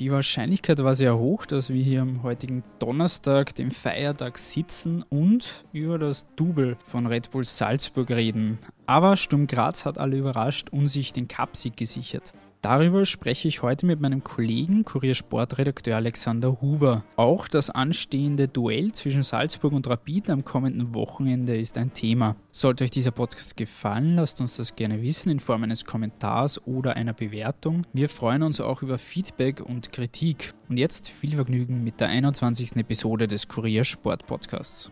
Die Wahrscheinlichkeit war sehr hoch, dass wir hier am heutigen Donnerstag, dem Feiertag, sitzen und über das Double von Red Bull Salzburg reden. Aber Sturm Graz hat alle überrascht und sich den Cupsieg gesichert. Darüber spreche ich heute mit meinem Kollegen, Kuriersportredakteur Alexander Huber. Auch das anstehende Duell zwischen Salzburg und Rapid am kommenden Wochenende ist ein Thema. Sollte euch dieser Podcast gefallen, lasst uns das gerne wissen in Form eines Kommentars oder einer Bewertung. Wir freuen uns auch über Feedback und Kritik. Und jetzt viel Vergnügen mit der 21. Episode des Kurier Sport Podcasts.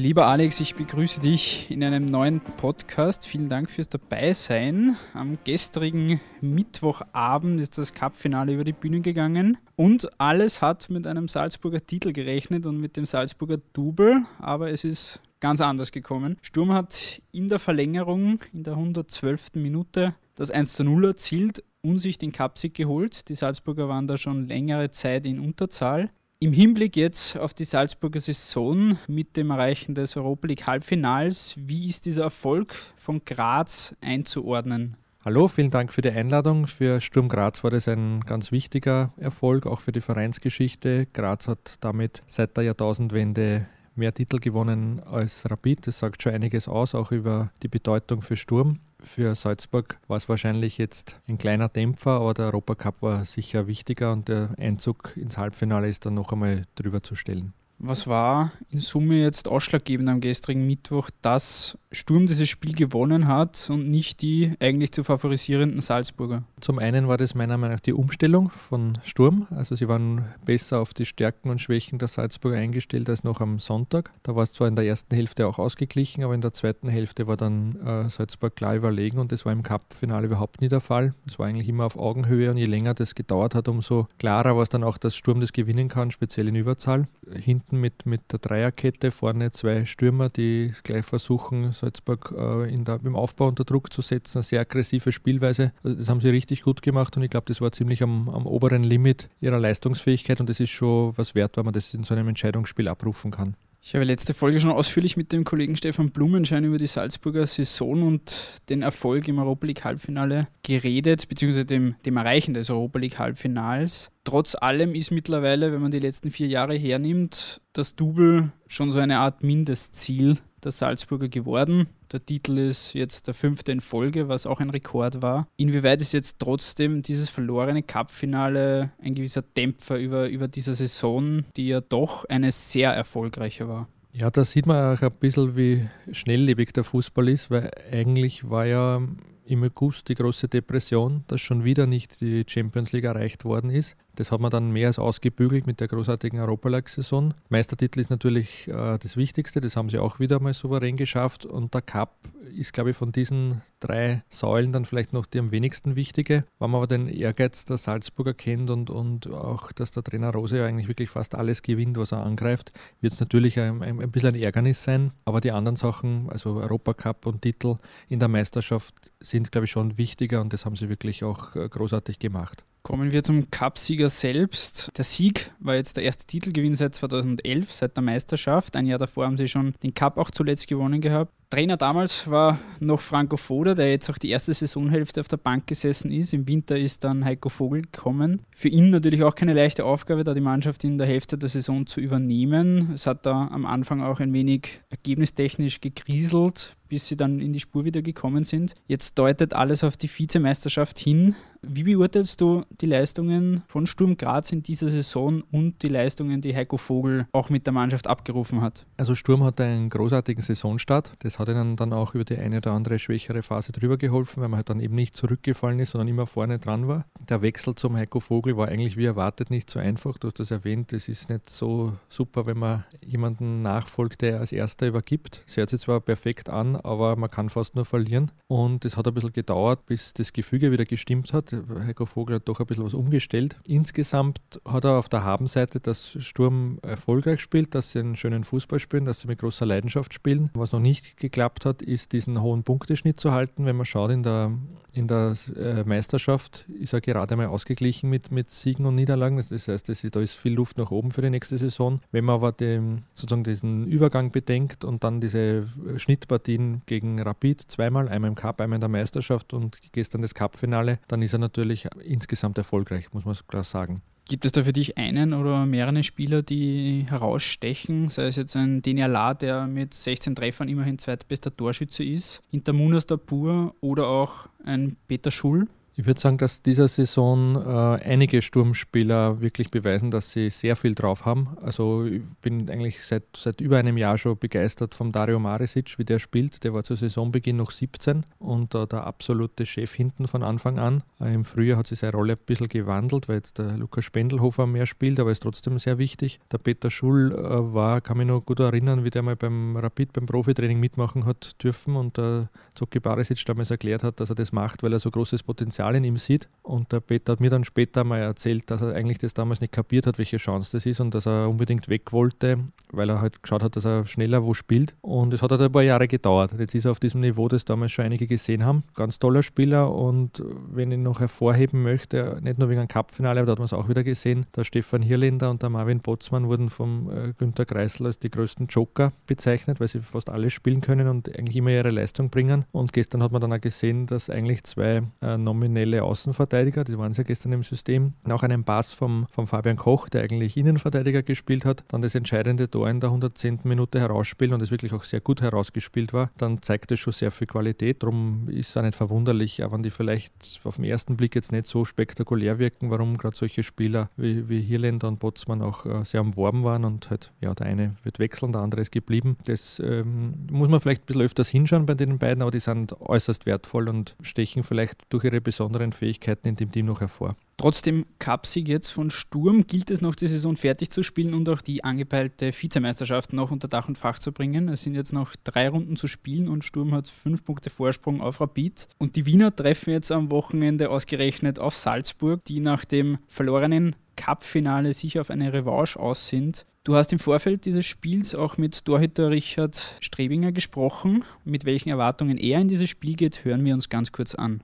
Lieber Alex, ich begrüße dich in einem neuen Podcast. Vielen Dank fürs Dabeisein. Am gestrigen Mittwochabend ist das Cup-Finale über die Bühne gegangen und alles hat mit einem Salzburger Titel gerechnet und mit dem Salzburger Double, aber es ist ganz anders gekommen. Sturm hat in der Verlängerung in der 112. Minute das 1 zu 0 erzielt und sich den Cupsieg geholt. Die Salzburger waren da schon längere Zeit in Unterzahl. Im Hinblick jetzt auf die Salzburger Saison mit dem Erreichen des Europa League Halbfinals, wie ist dieser Erfolg von Graz einzuordnen? Hallo, vielen Dank für die Einladung. Für Sturm Graz war das ein ganz wichtiger Erfolg, auch für die Vereinsgeschichte. Graz hat damit seit der Jahrtausendwende mehr Titel gewonnen als Rapid. Das sagt schon einiges aus, auch über die Bedeutung für Sturm. Für Salzburg war es wahrscheinlich jetzt ein kleiner Dämpfer, aber der Europacup war sicher wichtiger und der Einzug ins Halbfinale ist dann noch einmal drüber zu stellen. Was war in Summe jetzt ausschlaggebend am gestrigen Mittwoch, dass Sturm dieses Spiel gewonnen hat und nicht die eigentlich zu favorisierenden Salzburger? Zum einen war das meiner Meinung nach die Umstellung von Sturm. Also sie waren besser auf die Stärken und Schwächen der Salzburger eingestellt als noch am Sonntag. Da war es zwar in der ersten Hälfte auch ausgeglichen, aber in der zweiten Hälfte war dann äh, Salzburg klar überlegen und das war im Cup-Finale überhaupt nie der Fall. Es war eigentlich immer auf Augenhöhe und je länger das gedauert hat, umso klarer war es dann auch, dass Sturm das gewinnen kann, speziell in Überzahl. Hinten mit, mit der Dreierkette, vorne zwei Stürmer, die gleich versuchen, Salzburg äh, in der, im Aufbau unter Druck zu setzen. Eine sehr aggressive Spielweise. Also das haben sie richtig gut gemacht und ich glaube, das war ziemlich am, am oberen Limit ihrer Leistungsfähigkeit und das ist schon was wert, weil man das in so einem Entscheidungsspiel abrufen kann. Ich habe letzte Folge schon ausführlich mit dem Kollegen Stefan Blumenschein über die Salzburger Saison und den Erfolg im Europa League Halbfinale geredet, beziehungsweise dem, dem Erreichen des Europa League Halbfinals. Trotz allem ist mittlerweile, wenn man die letzten vier Jahre hernimmt, das Double schon so eine Art Mindestziel der Salzburger geworden. Der Titel ist jetzt der fünfte in Folge, was auch ein Rekord war. Inwieweit ist jetzt trotzdem dieses verlorene Cup-Finale ein gewisser Dämpfer über, über dieser Saison, die ja doch eine sehr erfolgreiche war? Ja, da sieht man auch ein bisschen, wie schnelllebig der Fußball ist, weil eigentlich war ja im August die große Depression, dass schon wieder nicht die Champions League erreicht worden ist. Das hat man dann mehr als ausgebügelt mit der großartigen Europa League-Saison. Meistertitel ist natürlich äh, das Wichtigste, das haben sie auch wieder mal souverän geschafft. Und der Cup ist, glaube ich, von diesen drei Säulen dann vielleicht noch die am wenigsten wichtige. Wenn man aber den Ehrgeiz der Salzburger kennt und, und auch, dass der Trainer Rose ja eigentlich wirklich fast alles gewinnt, was er angreift, wird es natürlich ein, ein, ein bisschen ein Ärgernis sein. Aber die anderen Sachen, also Europacup und Titel in der Meisterschaft, sind, glaube ich, schon wichtiger und das haben sie wirklich auch äh, großartig gemacht. Kommen wir zum Cupsieger selbst. Der Sieg war jetzt der erste Titelgewinn seit 2011, seit der Meisterschaft. Ein Jahr davor haben sie schon den Cup auch zuletzt gewonnen gehabt. Trainer damals war noch Franco Foda, der jetzt auch die erste Saisonhälfte auf der Bank gesessen ist. Im Winter ist dann Heiko Vogel gekommen. Für ihn natürlich auch keine leichte Aufgabe, da die Mannschaft in der Hälfte der Saison zu übernehmen. Es hat da am Anfang auch ein wenig ergebnistechnisch gekriselt, bis sie dann in die Spur wieder gekommen sind. Jetzt deutet alles auf die Vizemeisterschaft hin. Wie beurteilst du die Leistungen von Sturm Graz in dieser Saison und die Leistungen, die Heiko Vogel auch mit der Mannschaft abgerufen hat? Also Sturm hat einen großartigen Saisonstart. Das hat ihnen dann auch über die eine oder andere schwächere Phase drüber geholfen, weil man halt dann eben nicht zurückgefallen ist, sondern immer vorne dran war. Der Wechsel zum Heiko Vogel war eigentlich wie erwartet nicht so einfach. Du hast das erwähnt, es ist nicht so super, wenn man jemanden nachfolgt, der als erster übergibt. Es hört sich zwar perfekt an, aber man kann fast nur verlieren. Und es hat ein bisschen gedauert, bis das Gefüge wieder gestimmt hat. Heiko Vogel hat doch ein bisschen was umgestellt. Insgesamt hat er auf der Habenseite, dass Sturm erfolgreich spielt, dass sie einen schönen Fußball spielen, dass sie mit großer Leidenschaft spielen. Was noch nicht geklappt hat, ist diesen hohen Punkteschnitt zu halten. Wenn man schaut in der, in der äh, Meisterschaft, ist er gerade einmal ausgeglichen mit, mit Siegen und Niederlagen. Das heißt, das ist, da ist viel Luft nach oben für die nächste Saison. Wenn man aber den, sozusagen diesen Übergang bedenkt und dann diese Schnittpartien gegen Rapid zweimal, einmal im Cup, einmal in der Meisterschaft und gestern das Cup-Finale, dann ist er natürlich insgesamt erfolgreich, muss man klar sagen. Gibt es da für dich einen oder mehrere Spieler, die herausstechen? Sei es jetzt ein Deniala, der mit 16 Treffern immerhin zweitbester Torschütze ist, Intermunas Dapur oder auch ein Peter Schull? Ich würde sagen, dass dieser Saison äh, einige Sturmspieler wirklich beweisen, dass sie sehr viel drauf haben. Also ich bin eigentlich seit, seit über einem Jahr schon begeistert von Dario Marisic, wie der spielt. Der war zu Saisonbeginn noch 17 und äh, der absolute Chef hinten von Anfang an. Äh, Im Frühjahr hat sich seine Rolle ein bisschen gewandelt, weil jetzt der Lukas Spendelhofer mehr spielt, aber ist trotzdem sehr wichtig. Der Peter Schul äh, war, kann mich noch gut erinnern, wie der mal beim Rapid, beim Profitraining mitmachen hat dürfen und der Zoki Barisic damals erklärt hat, dass er das macht, weil er so großes Potenzial Potenzial in ihm sieht. Und der Peter hat mir dann später mal erzählt, dass er eigentlich das damals nicht kapiert hat, welche Chance das ist und dass er unbedingt weg wollte, weil er halt geschaut hat, dass er schneller wo spielt. Und es hat halt ein paar Jahre gedauert. Jetzt ist er auf diesem Niveau, das damals schon einige gesehen haben. Ganz toller Spieler und wenn ich noch hervorheben möchte, nicht nur wegen einem Cup-Finale, aber da hat man es auch wieder gesehen, der Stefan Hirländer und der Marvin Botzmann wurden vom äh, Günter Kreisel als die größten Joker bezeichnet, weil sie fast alles spielen können und eigentlich immer ihre Leistung bringen. Und gestern hat man dann auch gesehen, dass eigentlich zwei äh, nominelle Außenverteidiger, die waren ja gestern im System. Nach einem Pass vom, vom Fabian Koch, der eigentlich Innenverteidiger gespielt hat, dann das entscheidende Tor in der 110. Minute herausspielen und es wirklich auch sehr gut herausgespielt war, dann zeigt es schon sehr viel Qualität. Darum ist es auch nicht verwunderlich, auch wenn die vielleicht auf den ersten Blick jetzt nicht so spektakulär wirken, warum gerade solche Spieler wie, wie Hirländer und Botzmann auch äh, sehr umworben waren und halt, ja, der eine wird wechseln, der andere ist geblieben. Das ähm, muss man vielleicht ein bisschen öfters hinschauen bei den beiden, aber die sind äußerst wertvoll und stechen vielleicht durch ihre besonderen besonderen Fähigkeiten in dem Team noch hervor. Trotzdem Cupsieg jetzt von Sturm gilt es noch die Saison fertig zu spielen und auch die angepeilte Vizemeisterschaft noch unter Dach und Fach zu bringen. Es sind jetzt noch drei Runden zu spielen und Sturm hat fünf Punkte Vorsprung auf Rapid. Und die Wiener treffen jetzt am Wochenende ausgerechnet auf Salzburg, die nach dem verlorenen Cup-Finale sicher auf eine Revanche aus sind. Du hast im Vorfeld dieses Spiels auch mit Torhüter Richard Strebinger gesprochen. Mit welchen Erwartungen er in dieses Spiel geht, hören wir uns ganz kurz an.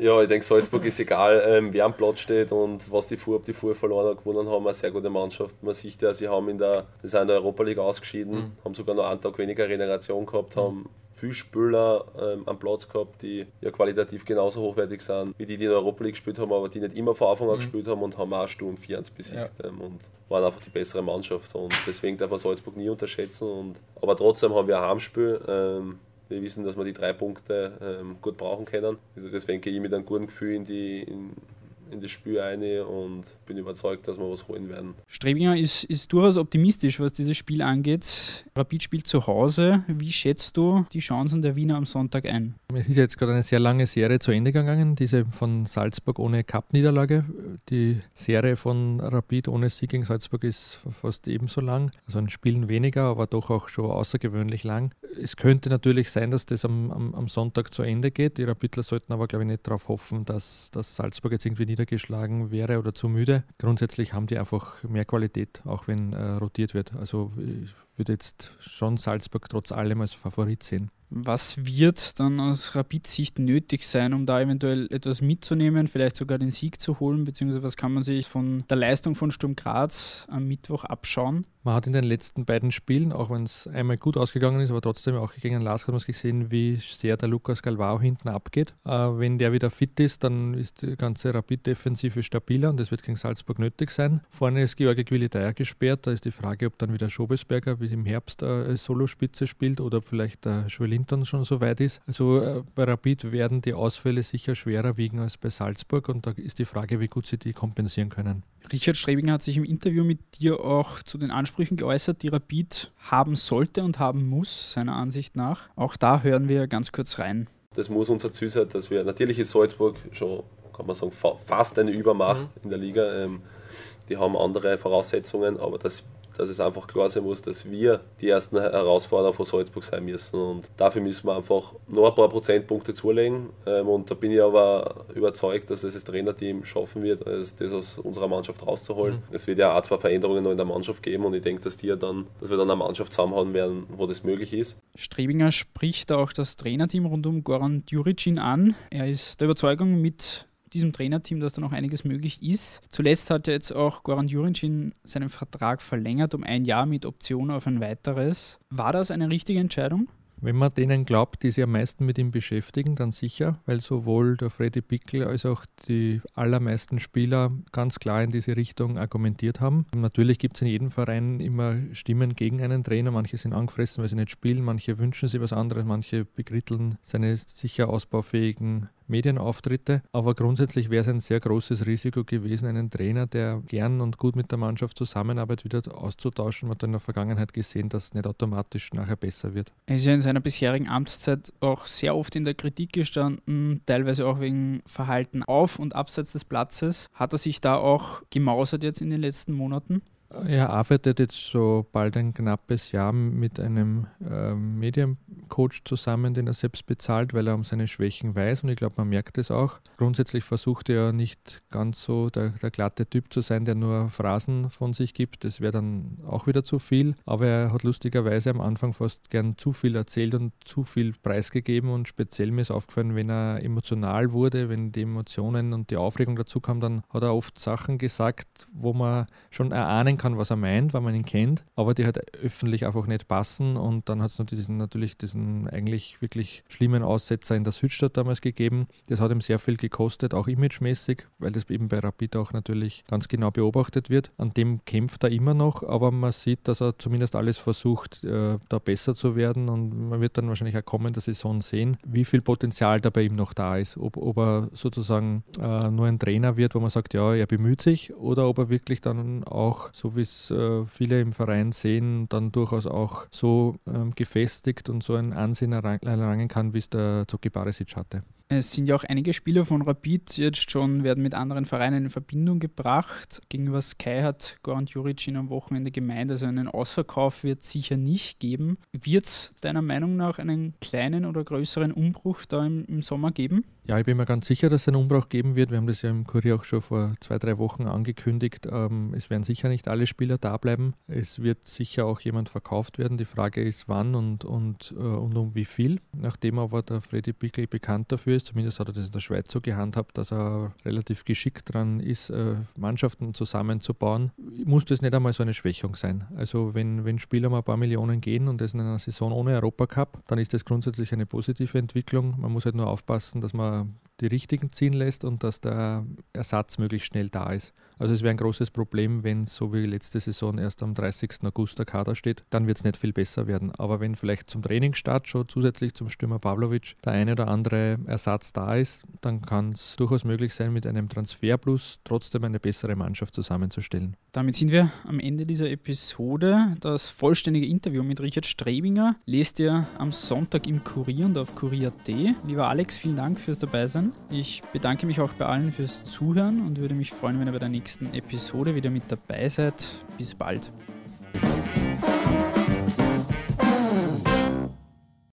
Ja, ich denke, Salzburg ist egal, ähm, wer am Platz steht und was die Fuhr, ob die Fuhr verloren hat, gewonnen haben, eine sehr gute Mannschaft. Man sieht ja, sie haben in der, sie sind in der Europa League ausgeschieden, mhm. haben sogar noch einen Tag weniger Regeneration gehabt, mhm. haben viele Spieler ähm, am Platz gehabt, die ja qualitativ genauso hochwertig sind, wie die, die in der Europa League gespielt haben, aber die nicht immer von Anfang an mhm. gespielt haben und haben auch Sturm 4 besiegt ja. ähm, und waren einfach die bessere Mannschaft. Und deswegen darf man Salzburg nie unterschätzen. Und, aber trotzdem haben wir ein Heimspiel. Ähm, wir wissen, dass wir die drei Punkte ähm, gut brauchen können. Also deswegen gehe ich mit einem guten Gefühl in, die, in, in das Spiel ein und bin überzeugt, dass wir was holen werden. Strebinger ist, ist durchaus optimistisch, was dieses Spiel angeht. Rapid spielt zu Hause. Wie schätzt du die Chancen der Wiener am Sonntag ein? Es ist jetzt gerade eine sehr lange Serie zu Ende gegangen, diese von Salzburg ohne Cup-Niederlage. Die Serie von Rapid ohne Sieg gegen Salzburg ist fast ebenso lang. Also ein Spielen weniger, aber doch auch schon außergewöhnlich lang. Es könnte natürlich sein, dass das am, am, am Sonntag zu Ende geht. Die Rapidler sollten aber, glaube ich, nicht darauf hoffen, dass, dass Salzburg jetzt irgendwie niedergeschlagen wäre oder zu müde. Grundsätzlich haben die einfach mehr Qualität, auch wenn äh, rotiert wird. Also ich würde jetzt schon Salzburg trotz allem als Favorit sehen. Was wird dann aus Rapid-Sicht nötig sein, um da eventuell etwas mitzunehmen, vielleicht sogar den Sieg zu holen, beziehungsweise was kann man sich von der Leistung von Sturm Graz am Mittwoch abschauen? Man hat in den letzten beiden Spielen, auch wenn es einmal gut ausgegangen ist, aber trotzdem auch gegen Lask hat man gesehen, wie sehr der Lukas Galvao hinten abgeht. Äh, wenn der wieder fit ist, dann ist die ganze Rapid-Defensive stabiler und das wird gegen Salzburg nötig sein. Vorne ist Georgi Quilitaya gesperrt, da ist die Frage, ob dann wieder Schobesberger, wie es im Herbst äh, Solospitze spielt oder vielleicht der Schwelin Wintern schon so weit ist. Also äh, bei Rapid werden die Ausfälle sicher schwerer wiegen als bei Salzburg und da ist die Frage, wie gut sie die kompensieren können. Richard Strebinger hat sich im Interview mit dir auch zu den Ansprüchen geäußert, die Rapid haben sollte und haben muss, seiner Ansicht nach. Auch da hören wir ganz kurz rein. Das muss unser Ziel sein, dass wir, natürlich ist Salzburg schon, kann man sagen, fast eine Übermacht mhm. in der Liga. Ähm, die haben andere Voraussetzungen, aber dass dass es einfach klar sein muss, dass wir die ersten Herausforderer von Salzburg sein müssen. Und dafür müssen wir einfach noch ein paar Prozentpunkte zulegen. Ähm, und da bin ich aber überzeugt, dass es das Trainerteam schaffen wird, das aus unserer Mannschaft rauszuholen. Mhm. Es wird ja auch zwei Veränderungen noch in der Mannschaft geben und ich denke, dass, die dann, dass wir dann eine Mannschaft zusammenhauen werden, wo das möglich ist. Strebinger spricht auch das Trainerteam rund um Goran Djuricin an. Er ist der Überzeugung, mit diesem Trainerteam, dass da noch einiges möglich ist. Zuletzt hat jetzt auch Goran Jurincin seinen Vertrag verlängert um ein Jahr mit Option auf ein weiteres. War das eine richtige Entscheidung? Wenn man denen glaubt, die sich am meisten mit ihm beschäftigen, dann sicher, weil sowohl der Freddy Pickel als auch die allermeisten Spieler ganz klar in diese Richtung argumentiert haben. Natürlich gibt es in jedem Verein immer Stimmen gegen einen Trainer. Manche sind angefressen, weil sie nicht spielen, manche wünschen sich was anderes, manche begritteln seine sicher ausbaufähigen Medienauftritte. Aber grundsätzlich wäre es ein sehr großes Risiko gewesen, einen Trainer, der gern und gut mit der Mannschaft zusammenarbeitet, wieder auszutauschen. Man hat in der Vergangenheit gesehen, dass es nicht automatisch nachher besser wird. Er ist ja in seiner bisherigen Amtszeit auch sehr oft in der Kritik gestanden, teilweise auch wegen Verhalten auf und abseits des Platzes. Hat er sich da auch gemausert jetzt in den letzten Monaten? Er arbeitet jetzt so bald ein knappes Jahr mit einem äh, Mediencoach zusammen, den er selbst bezahlt, weil er um seine Schwächen weiß und ich glaube, man merkt es auch. Grundsätzlich versucht er nicht ganz so der, der glatte Typ zu sein, der nur Phrasen von sich gibt. Das wäre dann auch wieder zu viel, aber er hat lustigerweise am Anfang fast gern zu viel erzählt und zu viel preisgegeben und speziell mir ist aufgefallen, wenn er emotional wurde, wenn die Emotionen und die Aufregung dazu kam, dann hat er oft Sachen gesagt, wo man schon erahnen sagen kann, was er meint, weil man ihn kennt, aber die halt öffentlich einfach nicht passen. Und dann hat es natürlich diesen eigentlich wirklich schlimmen Aussetzer in der Südstadt damals gegeben. Das hat ihm sehr viel gekostet, auch imagemäßig, weil das eben bei Rapid auch natürlich ganz genau beobachtet wird. An dem kämpft er immer noch, aber man sieht, dass er zumindest alles versucht, äh, da besser zu werden. Und man wird dann wahrscheinlich auch kommen der Saison sehen, wie viel Potenzial da bei ihm noch da ist. Ob, ob er sozusagen äh, nur ein Trainer wird, wo man sagt, ja, er bemüht sich, oder ob er wirklich dann auch so wie es äh, viele im Verein sehen, dann durchaus auch so ähm, gefestigt und so ein Ansehen erlangen kann, wie es der Zoki Barisic hatte. Es sind ja auch einige Spieler von Rapid jetzt schon, werden mit anderen Vereinen in Verbindung gebracht. Gegenüber Sky hat Goran Juricin am Wochenende gemeint, also einen Ausverkauf wird es sicher nicht geben. Wird es deiner Meinung nach einen kleinen oder größeren Umbruch da im, im, Sommer geben? Ja, ich bin mir ganz sicher, dass es einen Umbruch geben wird. Wir haben das ja im Kurier auch schon vor zwei, drei Wochen angekündigt. Ähm, es werden sicher nicht alle Spieler da bleiben. Es wird sicher auch jemand verkauft werden. Die Frage ist, wann und, und, äh, und um wie viel. Nachdem aber der Freddy Pickel bekannt dafür ist, zumindest hat er das in der Schweiz so gehandhabt, dass er relativ geschickt dran ist, äh, Mannschaften zusammenzubauen, muss das nicht einmal so eine Schwächung sein. Also wenn, wenn Spieler mal ein paar Millionen gehen und das in einer Saison ohne Europacup, dann ist das grundsätzlich eine positive Entwicklung. Man muss halt nur aufpassen, dass man die richtigen ziehen lässt und dass der Ersatz möglichst schnell da ist. Also es wäre ein großes Problem, wenn so wie letzte Saison erst am 30. August der Kader steht, dann wird es nicht viel besser werden. Aber wenn vielleicht zum Trainingsstart schon zusätzlich zum Stürmer Pavlovic der eine oder andere Ersatz da ist, dann kann es durchaus möglich sein, mit einem Transferplus trotzdem eine bessere Mannschaft zusammenzustellen. Damit sind wir am Ende dieser Episode. Das vollständige Interview mit Richard Strebinger lest ihr am Sonntag im Kurier und auf kurier.at. Lieber Alex, vielen Dank fürs Dabeisein. Ich bedanke mich auch bei allen fürs Zuhören und würde mich freuen, wenn ihr bei der nächsten nächsten Episode wieder mit dabei seid. Bis bald.